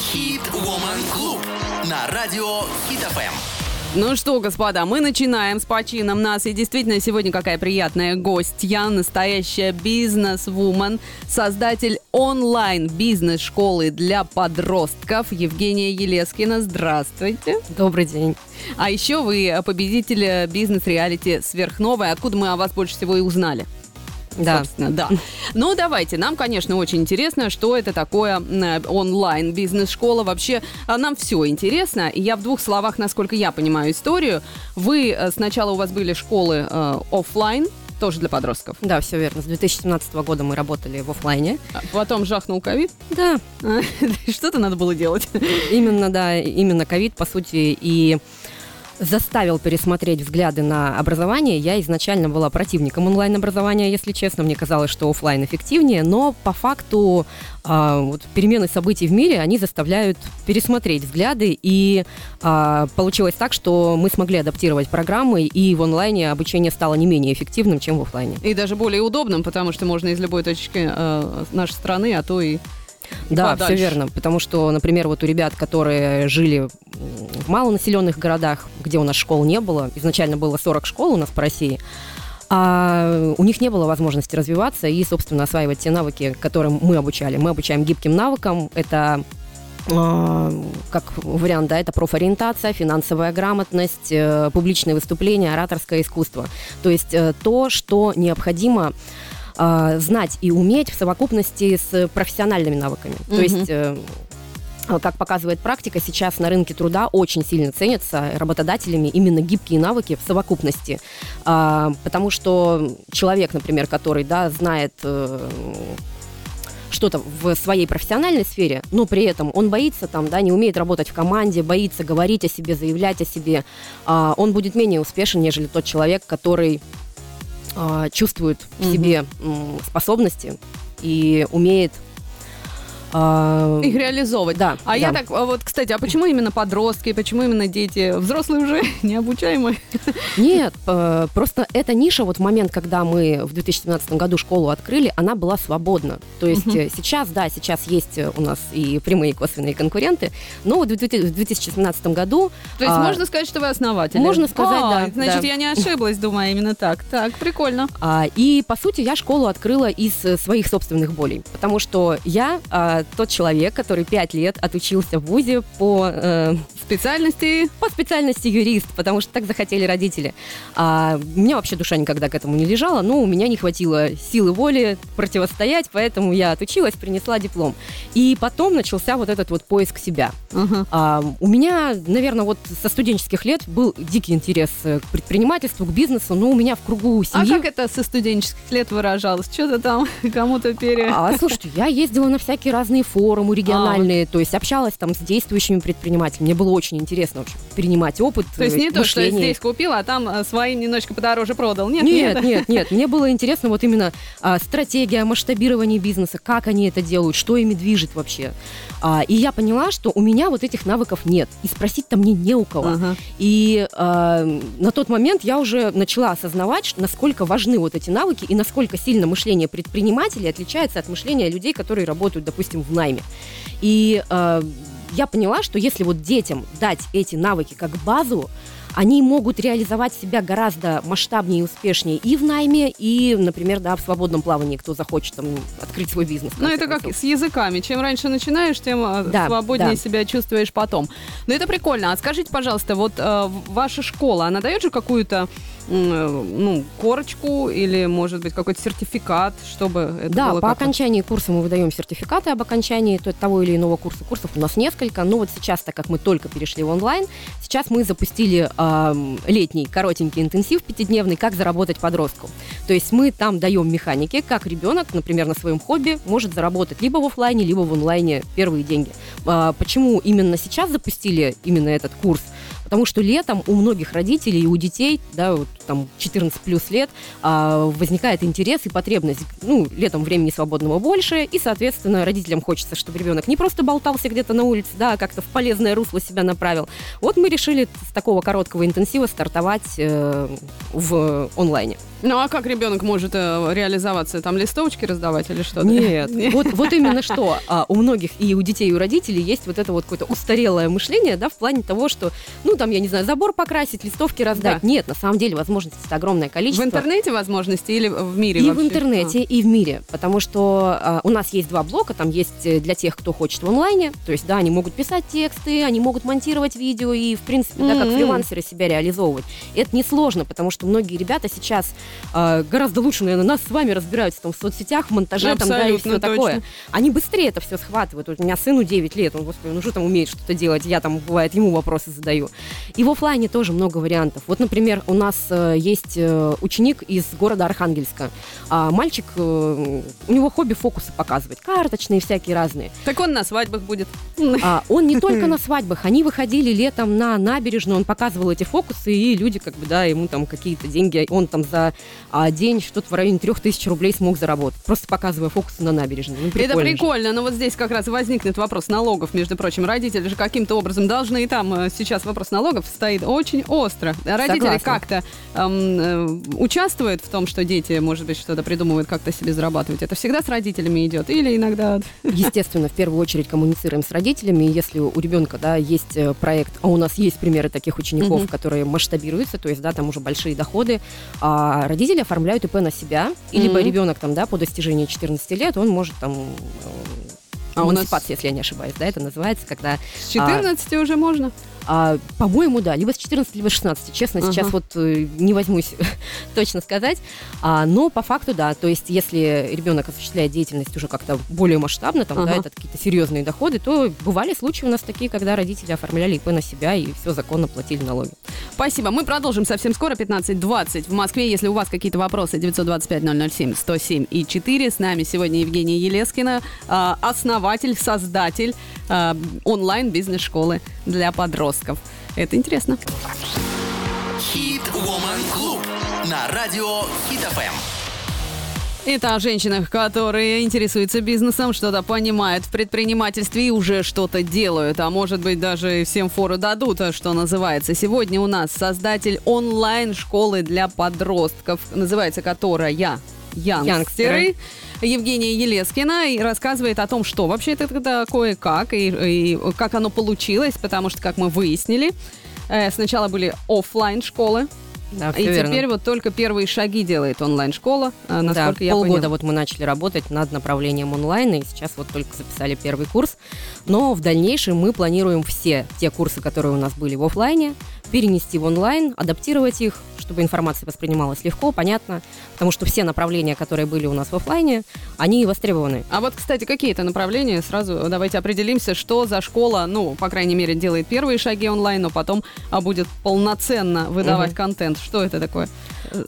Хит Woman Club на радио Хит ФМ. Ну что, господа, мы начинаем с почином нас. И действительно, сегодня какая приятная гостья, настоящая бизнес-вумен, создатель онлайн-бизнес-школы для подростков Евгения Елескина. Здравствуйте. Добрый день. А еще вы победитель бизнес-реалити «Сверхновая». Откуда мы о вас больше всего и узнали? Да. Собственно, да. Ну, давайте. Нам, конечно, очень интересно, что это такое э, онлайн бизнес-школа. Вообще, а нам все интересно. И я в двух словах, насколько я понимаю историю. Вы э, сначала у вас были школы э, офлайн, тоже для подростков. Да, все верно. С 2017 года мы работали в офлайне. А Потом жахнул ковид. Да, Что-то надо было делать. именно, да, именно ковид, по сути, и заставил пересмотреть взгляды на образование. Я изначально была противником онлайн-образования, если честно. Мне казалось, что офлайн эффективнее, но по факту а, вот, перемены событий в мире, они заставляют пересмотреть взгляды, и а, получилось так, что мы смогли адаптировать программы, и в онлайне обучение стало не менее эффективным, чем в офлайне. И даже более удобным, потому что можно из любой точки э, нашей страны, а то и Да, подальше. все верно. Потому что, например, вот у ребят, которые жили в малонаселенных городах, где у нас школ не было, изначально было 40 школ у нас по России, а у них не было возможности развиваться и, собственно, осваивать те навыки, которым мы обучали. Мы обучаем гибким навыкам. Это а, как вариант, да, это профориентация, финансовая грамотность, э, публичные выступления, ораторское искусство. То есть э, то, что необходимо а, знать и уметь в совокупности с профессиональными навыками. То Мгм. есть э, как показывает практика, сейчас на рынке труда очень сильно ценятся работодателями именно гибкие навыки в совокупности. А, потому что человек, например, который да, знает э, что-то в своей профессиональной сфере, но при этом он боится там, да, не умеет работать в команде, боится говорить о себе, заявлять о себе, а, он будет менее успешен, нежели тот человек, который чувствует в себе способности и умеет а, их реализовывать. да, А я да. так, а вот, кстати, а почему именно подростки, почему именно дети? Взрослые уже необучаемые? Нет, э, просто эта ниша, вот в момент, когда мы в 2017 году школу открыли, она была свободна. То есть э, сейчас, да, сейчас есть э, у нас и прямые и косвенные конкуренты, но вот в 2017 году То есть А, можно сказать, что вы основатель? можно сказать, А, да, Значит, да. я не ошиблась, думаю, именно так. Так, прикольно. А, И, по сути, я школу открыла из э, своих собственных болей, потому что я а, тот человек, который пять лет отучился в ВУЗе по, э, Специальности по специальности юрист, потому что так захотели родители. А, у меня вообще душа никогда к этому не лежала, но у меня не хватило силы воли противостоять, поэтому я отучилась, принесла диплом. И потом начался вот этот вот поиск себя. Ага. А, у меня, наверное, вот со студенческих лет был дикий интерес к предпринимательству, к бизнесу, но у меня в кругу А семьи... как это со студенческих лет выражалось? Что-то там кому-то пере... А, слушайте, я ездила на всякие разные форумы региональные, то есть общалась там с действующими предпринимателями. Мне было очень интересно вообще перенимать опыт, То есть э, не то, что я мышление. здесь купила, а там э, своим немножечко подороже продал. Нет, Нет, нет, нет. Мне было интересно вот именно а, стратегия масштабирования бизнеса, как они это делают, что ими движет вообще. А, и я поняла, что у меня вот этих навыков нет. И спросить-то мне не у кого. Ага. И а, на тот момент я уже начала осознавать, насколько важны вот эти навыки и насколько сильно мышление предпринимателей отличается от мышления людей, которые работают, допустим, в найме. И а, я поняла, что если вот детям дать эти навыки как базу, они могут реализовать себя гораздо масштабнее и успешнее и в найме, и, например, да, в свободном плавании, кто захочет там открыть свой бизнес. Ну, это как с языками. Чем раньше начинаешь, тем э, Да, свободнее да. себя чувствуешь потом. Но это прикольно. А скажите, пожалуйста, вот э, ваша школа, она дает же какую-то э, ну, корочку или, может быть, какой-то сертификат, чтобы это Да, было по окончании курса мы выдаем сертификаты об окончании то- того или иного курса. Курсов у нас несколько, но вот сейчас, так как мы только перешли в онлайн, сейчас мы запустили ам, летний коротенький интенсив пятидневный «Как заработать подростку». То есть мы там даем механики, как ребенок, например, на своем хобби может заработать либо в офлайне, либо в онлайне первые деньги. А, Почему именно сейчас запустили именно этот курс? Потому что летом у многих родителей и у детей, да, вот там 14 плюс лет, а, возникает интерес и потребность. Ну, летом времени свободного больше, и, соответственно, родителям хочется, чтобы ребенок не просто болтался где-то на улице, да, а как-то в полезное русло себя направил. Вот мы решили с такого короткого интенсива стартовать э, в онлайне. Ну а как ребенок может э, реализоваться? Там листовочки раздавать или что-то? Нет, вот, вот именно что. А, у многих и у детей, и у родителей есть вот это вот какое-то устарелое мышление, да, в плане того, что, ну, там, я не знаю, забор покрасить, листовки раздать. Да. Нет, на самом деле возможностей огромное количество. В интернете возможности или в мире И вообще? в интернете, и в мире. Потому что а, у нас есть два блока. Там есть э, для тех, кто хочет в онлайне. То есть, да, они могут писать тексты, они могут монтировать видео и, в принципе, да, как фрилансеры себя реализовывать. И это несложно, потому что многие ребята сейчас а, гораздо лучше, наверное, нас с вами разбираются там, в соцсетях, в монтаже там, да, и все точно. такое. Они быстрее это все схватывают. Вот у меня сыну 9 лет, он, господи, ну что там умеет что-то делать? Я там, бывает, ему вопросы задаю. И в оффлайне тоже много вариантов. Вот, например, у нас э, есть э, ученик из города Архангельска. А, мальчик, э, у него хобби фокусы показывать, карточные всякие разные. Так он на свадьбах будет. А, он не только на свадьбах, они выходили летом на набережную, он показывал эти фокусы, и люди, как бы, да, ему там какие-то деньги, он там за а, день что-то в районе трех тысяч рублей смог заработать, просто показывая фокусы на набережной. Ну, Это прикольно же. прикольно, но вот здесь как раз возникнет вопрос налогов, между прочим. Родители же каким-то образом должны, и там э, сейчас вопрос налогов стоит очень остро. Родители как-то эм, участвуют в том, что дети, может быть, что-то придумывают, как-то себе зарабатывать. Это всегда с родителями идет или иногда... Естественно, в первую очередь коммуницируем с родителями. Если у ребенка да, есть э, проект, а у нас есть примеры таких учеников, Мгм. которые масштабируются, то есть да, там уже большие доходы, а родители оформляют ИП на себя, и либо Мгм. ребенок там, да, по достижении 14 лет, он может там э, А у нас- если я не ошибаюсь, да, это называется, когда С 14 уже можно? А, по-моему, да, либо с 14, либо с 16. Честно, Ага. сейчас вот э, не возьмусь точно сказать. А, но по факту, да, то есть если ребенок осуществляет деятельность уже как-то более масштабно, там, да, Ага. это какие-то серьезные доходы, то бывали случаи у нас такие, когда родители оформляли ИП на себя и все законно платили налоги. Спасибо. Мы продолжим совсем скоро, 15.20 в Москве. Если у вас какие-то вопросы, 925-007-107 и 4. С нами сегодня Евгения Елескина, а, основатель, создатель а, онлайн-бизнес-школы для подростков. Это интересно. Хит Woman Club на радио Хит ФМ. Это о женщинах, которые интересуются бизнесом, что-то понимают в предпринимательстве и уже что-то делают, а может быть даже всем фору дадут, а что называется. Сегодня у нас создатель онлайн-школы для подростков, называется которая Янгстеры. Янгстеры. Евгения Елескина и рассказывает о том, что вообще это такое, как и, и как оно получилось, потому что, как мы выяснили, э, сначала были оффлайн школы, Да, и теперь вот только первые шаги делает онлайн-школа, э, Да, насколько я полгода поняла. вот мы начали работать над направлением онлайн, и сейчас вот только записали первый курс. Но в дальнейшем мы планируем все те курсы, которые у нас были в оффлайне, перенести в онлайн, адаптировать их, чтобы информация воспринималась легко, понятно, потому что все направления, которые были у нас в оффлайне, они востребованы. А вот, кстати, какие это направления? Сразу давайте определимся, что за школа, ну, по крайней мере, делает первые шаги онлайн, но потом а, будет полноценно выдавать Мгм. контент. Что это такое?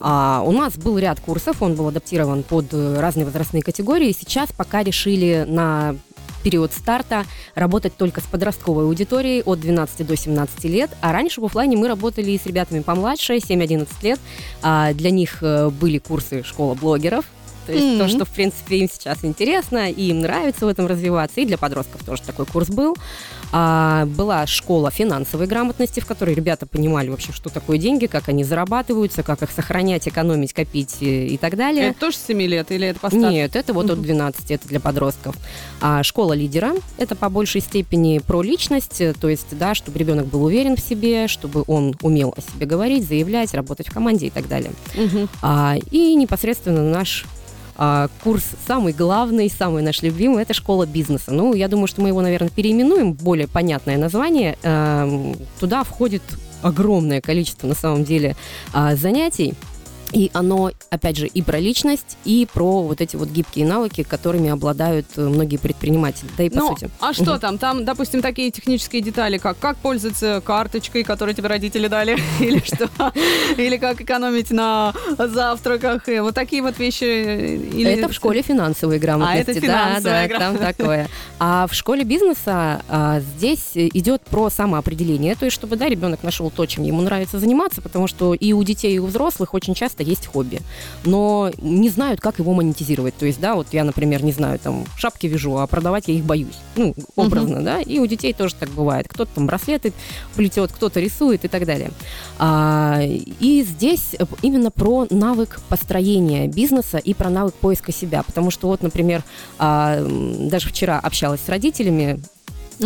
А, у нас был ряд курсов, он был адаптирован под э, разные возрастные категории. Сейчас пока решили на период старта работать только с подростковой аудиторией от 12 до 17 лет, а раньше в оффлайне мы работали с ребятами помладше, 7-11 лет. А для них э, были курсы «Школа блогеров», то есть то, Мгм. что, в принципе, им сейчас интересно, и им нравится в этом развиваться. И для подростков тоже такой курс был. А, была школа финансовой грамотности, в которой ребята понимали вообще, что такое деньги, как они зарабатываются, как их сохранять, экономить, копить и, и так далее. Это тоже с 7 лет или это постарше? Нет, это вот от Мгм. 12, это для подростков. А школа лидера – это по большей степени про личность, э, то есть, да, чтобы ребенок был уверен в себе, чтобы он умел о себе говорить, заявлять, работать в команде и так далее. Мгм. А, и непосредственно наш а, курс самый главный, самый наш любимый – это школа бизнеса. Ну, я думаю, что мы его, наверное, переименуем, более понятное название. Эм, Туда входит огромное количество, на самом деле, а, занятий. И оно, опять же, и про личность, и про вот эти вот гибкие навыки, которыми обладают э, многие предприниматели. Да и по ну, сути. а что там? Там, допустим, такие технические детали, как как пользоваться карточкой, которую тебе родители дали, или что? Или как экономить на завтраках. И вот такие вот вещи. Или... Это в школе финансовой грамотности. А, это финансовая да, да, там такое. А в школе бизнеса а, здесь идет про самоопределение. То есть, чтобы, да, ребенок нашел то, чем ему нравится заниматься, потому что и у детей, и у взрослых очень часто просто есть хобби, но не знают, как его монетизировать. То есть, да, вот я, например, не знаю, там, шапки вяжу, а продавать я их боюсь. Ну, образно, uh-huh. да, и у детей тоже так бывает. Кто-то там браслеты плетет, кто-то рисует и так далее. А, и здесь именно про навык построения бизнеса и про навык поиска себя. Потому что вот, например, а, даже вчера общалась с родителями,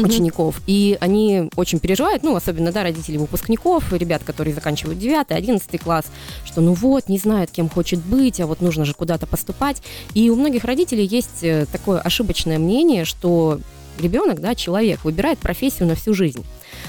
угу. учеников. И они очень переживают, ну, особенно, да, родители выпускников, ребят, которые заканчивают 9 11 класс, что ну вот, не знают, кем хочет быть, а вот нужно же куда-то поступать. И у многих родителей есть э, такое ошибочное мнение, что ребенок, да, человек, выбирает профессию на всю жизнь.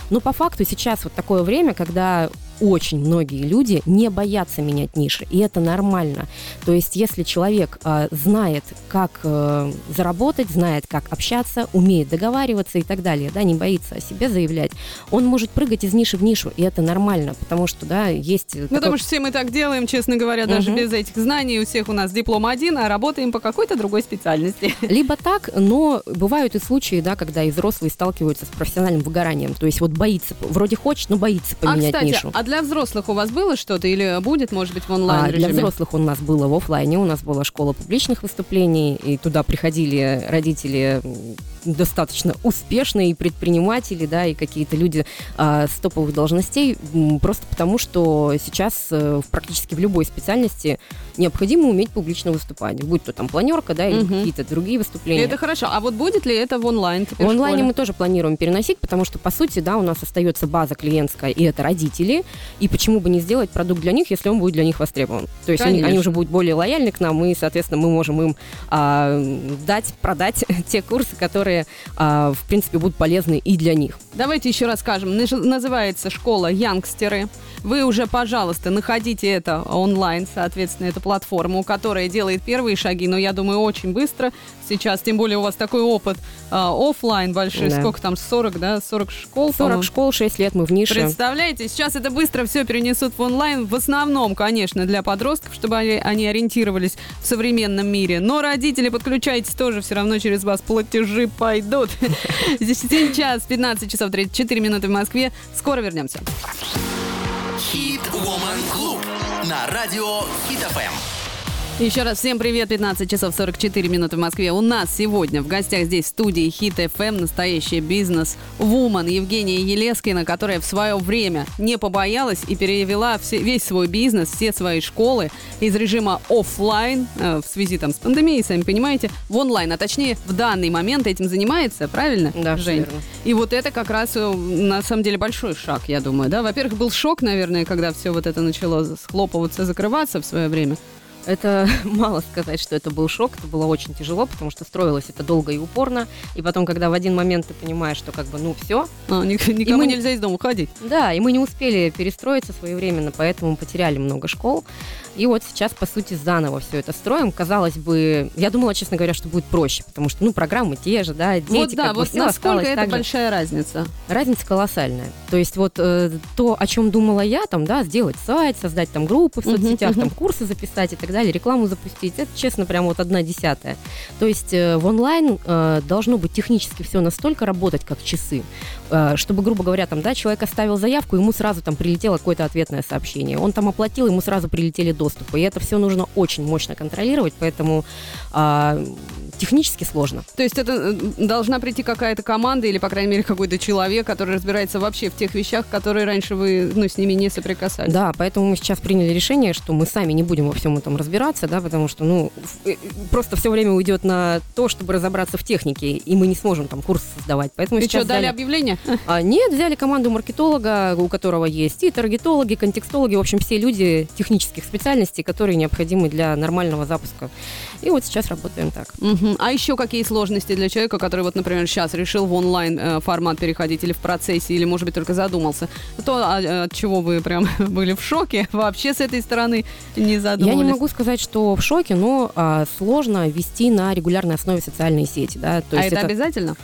Но по факту сейчас вот такое время, когда очень многие люди не боятся менять ниши, и это нормально. То есть, если человек э, знает, как э, заработать, знает, как общаться, умеет договариваться и так далее, да, не боится о себе заявлять, он может прыгать из ниши в нишу, и это нормально, потому что, да, есть... Ну, такой... потому что все мы так делаем, честно говоря, даже угу. без этих знаний, у всех у нас диплом один, а работаем по какой-то другой специальности. Либо так, но бывают и случаи, да, когда и взрослые сталкиваются с профессиональным выгоранием, то есть вот боится, вроде хочет, но боится а, поменять а, кстати, нишу. А для взрослых у вас было что-то или будет, может быть, в онлайн а, Для взрослых у нас было в офлайне, у нас была школа публичных выступлений, и туда приходили родители достаточно успешные предприниматели, да, и какие-то люди а, с топовых должностей, просто потому что сейчас а, практически в любой специальности необходимо уметь публично выступать, будь то там планерка, да, или угу. какие-то другие выступления. Это хорошо. А вот будет ли это в онлайн? В онлайне мы тоже планируем переносить, потому что, по сути, да, у нас остается база клиентская, и это родители, и почему бы не сделать продукт для них, если он будет для них востребован. То есть они, они уже будут более лояльны к нам, и, соответственно, мы можем им а, дать, продать те курсы, которые, а, в принципе, будут полезны и для них. Давайте еще расскажем. Называется школа «Янгстеры». Вы уже, пожалуйста, находите это онлайн, соответственно, это платформа, которая делает первые шаги, но я думаю, очень быстро сейчас, тем более у вас такой опыт э, офлайн большой, да. сколько там, 40, да, 40 школ? 40 школ, 6 лет мы в нише. Представляете, сейчас это быстро все перенесут в онлайн, в основном, конечно, для подростков, чтобы они, они ориентировались в современном мире, но родители, подключайтесь тоже, все равно через вас платежи пойдут. Сейчас 15 часов 34 минуты в Москве, скоро вернемся. Хит Woman Club на радио Хит ФМ. Еще раз всем привет, 15 часов 44 минуты в Москве. У нас сегодня в гостях здесь в студии Хит FM настоящий бизнес-вумен Евгения Елескина, которая в свое время не побоялась и перевела все, весь свой бизнес, все свои школы из режима офлайн э, в связи там с пандемией, сами понимаете, в онлайн, а точнее в данный момент этим занимается, правильно, да, Жень? Верно. И вот это как раз э, на самом деле большой шаг, я думаю, да? Во-первых, был шок, наверное, когда все вот это начало схлопываться, закрываться в свое время. Это мало сказать, что это был шок, это было очень тяжело, потому что строилось это долго и упорно, и потом, когда в один момент ты понимаешь, что как бы, ну, все. А, никому мы, нельзя из дома уходить. Да, и мы не успели перестроиться своевременно, поэтому потеряли много школ. И вот сейчас, по сути, заново все это строим. Казалось бы, я думала, честно говоря, что будет проще, потому что, ну, программы те же, да, дети, вот, да, как вот бы все насколько это большая разница? Разница колоссальная. То есть вот э, то, о чем думала я, там, да, сделать сайт, создать там группы в соцсетях, uh-huh, там курсы записать и так далее, рекламу запустить, это, честно, прям вот одна десятая. То есть э, в онлайн э, должно быть технически все настолько работать, как часы, э, чтобы, грубо говоря, там, да, человек оставил заявку, ему сразу там прилетело какое-то ответное сообщение. Он там оплатил, ему сразу прилетели доступы. И это все нужно очень мощно контролировать, поэтому а, технически сложно. То есть это э, должна прийти какая-то команда или, по крайней мере, какой-то человек, который разбирается вообще в тех вещах, которые раньше вы ну, с ними не соприкасались. Да, поэтому мы сейчас приняли решение, что мы сами не будем во всем этом разбираться, да, потому что, ну, э, просто все время уйдет на то, чтобы разобраться в технике, и мы не сможем там курсы создавать. Поэтому Вы сейчас что, дали взяли... объявление? А, нет, взяли команду маркетолога, у которого есть и таргетологи, контекстологи, в общем, все люди технических специальностей, которые необходимы для нормального запуска. И вот сейчас работаем так. Угу. А еще какие сложности для человека, который вот, например, сейчас решил в онлайн э, формат переходить или в процессе, или, может быть, только задумался? То, а, от чего вы прям были в шоке, вообще с этой стороны не Я задумывались. не могу сказать, что в шоке, но а, сложно вести на регулярной основе социальные сети. Да? То а есть это, обязательно?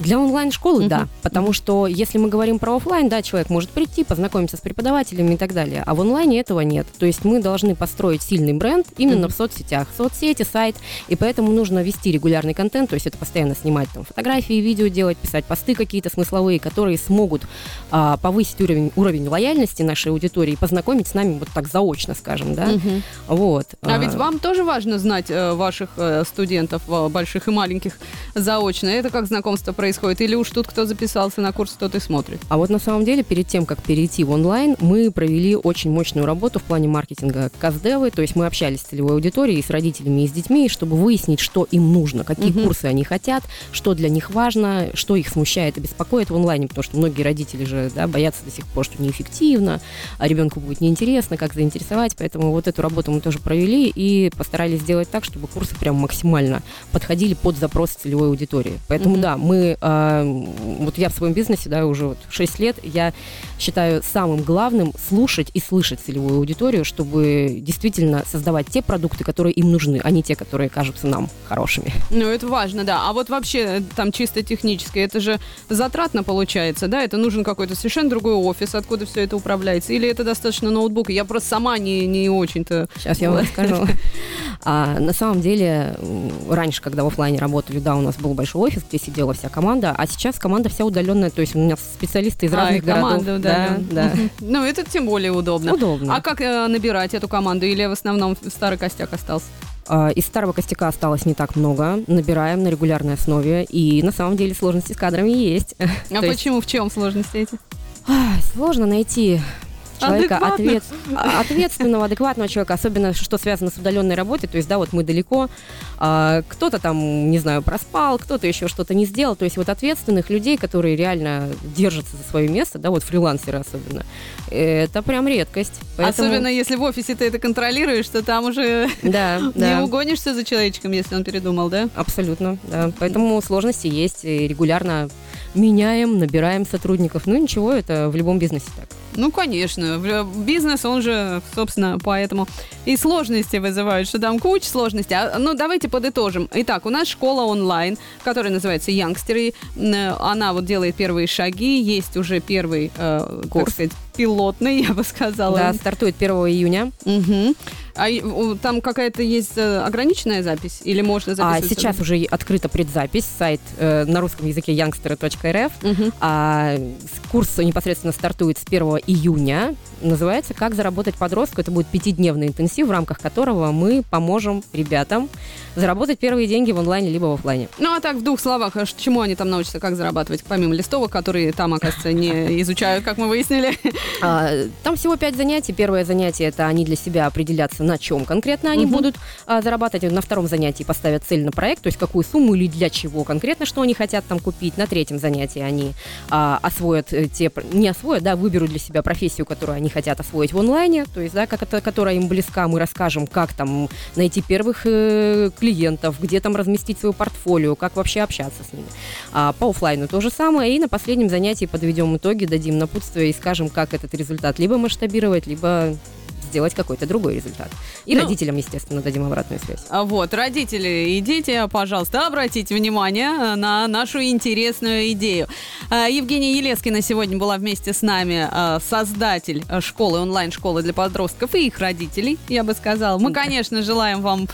Для онлайн-школы, Мгм. да. Потому что если мы говорим про оффлайн, да, человек может прийти, познакомиться с преподавателями и так далее. А в онлайне этого нет. То есть мы должны построить сильный бренд именно Мгм. в соцсетях. Соцсети, сайт. И поэтому нужно вести регулярный контент. То есть это постоянно снимать там фотографии, видео делать, писать посты какие-то смысловые, которые смогут а, повысить уровень, уровень лояльности нашей аудитории и познакомить с нами вот так заочно, скажем, да. Мгм. Вот. А ведь вам тоже важно знать э, ваших э, студентов, э, больших и маленьких, заочно. Это как знакомство происходит? Или уж тут кто записался на курс, тот и смотрит? А вот на самом деле, перед тем, как перейти в онлайн, мы провели очень мощную работу в плане маркетинга каздевы, то есть мы общались с целевой аудиторией, и с родителями, и с детьми, чтобы выяснить, что им нужно, какие Мгм. курсы они хотят, что для них важно, что их смущает и беспокоит в онлайне, потому что многие родители же да, боятся до сих пор, что неэффективно, а ребенку будет неинтересно, как заинтересовать, поэтому вот эту работу мы тоже провели и постарались сделать так, чтобы курсы прям максимально подходили под запрос целевой аудитории. Поэтому Мгм. да, мы, а, вот я в своем бизнесе, да, уже вот 6 лет, я считаю самым главным слушать и слышать целевую аудиторию, чтобы действительно создавать те продукты, которые им нужны, а не те, которые кажутся нам хорошими. Ну, это важно, да. А вот вообще, э, там чисто технически, это же затратно получается, да? Это нужен какой-то совершенно другой офис, откуда все это управляется? Или это достаточно ноутбука? Я просто сама не, не очень-то... Сейчас я вам расскажу. А, на самом деле, раньше, когда в оффлайне работали, да, у нас был большой офис, где сидела вся команда, а сейчас команда вся удаленная, то есть у меня специалисты из А, разных команда городов. Да, да. Ну, это тем более удобно. Удобно. А как э, набирать эту команду? Или в основном старый костяк остался? А, Из старого костяка осталось не так много. Набираем на регулярной основе. И на самом деле сложности с кадрами есть. А есть- почему? В чем сложности эти? Сложно найти человека ответ- а- ответственного, адекватного человека, особенно что связано с удаленной работой. То есть, да, вот мы далеко, а, кто-то там, не знаю, проспал, кто-то еще что-то не сделал. То есть вот ответственных людей, которые реально держатся за свое место, да, вот фрилансеры особенно, это прям редкость. Поэтому- Особенно если в офисе ты это контролируешь, то там уже да, не да. угонишься за человечком, если он передумал, да? Абсолютно, да. Поэтому сложности есть, и регулярно меняем, набираем сотрудников. Ну ничего, это в любом бизнесе так. Ну, конечно. Бизнес, он же, собственно, поэтому и сложности вызывают, что там куча сложностей. А, ну, давайте подытожим. Итак, у нас школа онлайн, которая называется Youngster. М, Она вот делает первые шаги. Есть уже первый, э, Курс. сказать, пилотный, я бы сказала. Да, стартует 1 июня. Мгм. А там какая-то есть э, ограниченная запись? Или можно А записывать? сейчас уже открыта предзапись, сайт э, на русском языке youngster.rf. Мгм. А курс непосредственно стартует с 1 июня. Называется «Как заработать подростку». Это будет пятидневный интенсив, в рамках которого мы поможем ребятам заработать первые деньги в онлайне либо в офлайне. Ну, а так, в двух словах, а ш- чему они там научатся, как зарабатывать, помимо листовок, которые там, оказывается, не изучают, как мы выяснили. А, Там всего пять занятий. Первое занятие это они для себя определятся, на чем конкретно они Мгм. будут а, зарабатывать. На втором занятии поставят цель на проект, то есть какую сумму или для чего конкретно, что они хотят там купить. На третьем занятии они а, освоят э, те, не освоят, да, выберут для себя профессию, которую они хотят освоить в онлайне, то есть, да, как это, которая им близка. Мы расскажем, как там найти первых э, клиентов, где там разместить свое портфолио, как вообще общаться с ними. А, по оффлайну то же самое. И на последнем занятии подведем итоги, дадим напутствие и скажем, как этот результат либо масштабировать, либо сделать какой-то другой результат. И Ну- родителям, естественно, дадим обратную связь. А Вот, родители, идите, пожалуйста, обратите внимание э, на нашу интересную идею. А, Евгения Елескина сегодня была вместе с нами, а, создатель э, школы, онлайн-школы для подростков и их родителей, я бы сказала. Мы, конечно, желаем вам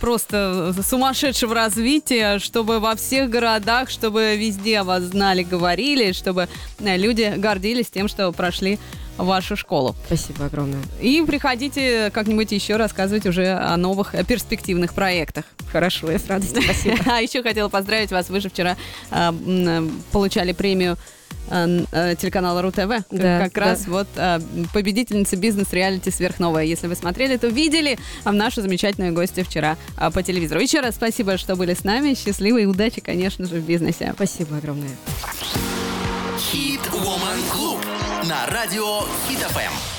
просто сумасшедшего развития, чтобы во всех городах, чтобы везде вас знали, говорили, чтобы э, люди гордились тем, что прошли вашу школу. Спасибо огромное. И приходите как-нибудь еще рассказывать уже о новых э, перспективных проектах. Хорошо, я с радостью. Спасибо. А еще хотела поздравить вас. Вы же вчера а, э, получали премию э, телеканала РУ-ТВ. Да, как да. раз вот а, победительница бизнес-реалити сверхновая. Если вы смотрели, то видели а, нашу замечательную гостью вчера по телевизору. Еще раз спасибо, что были с нами. Счастливой удачи, конечно же, в бизнесе. Спасибо огромное. Хит Woman Club на радио Хит ФМ.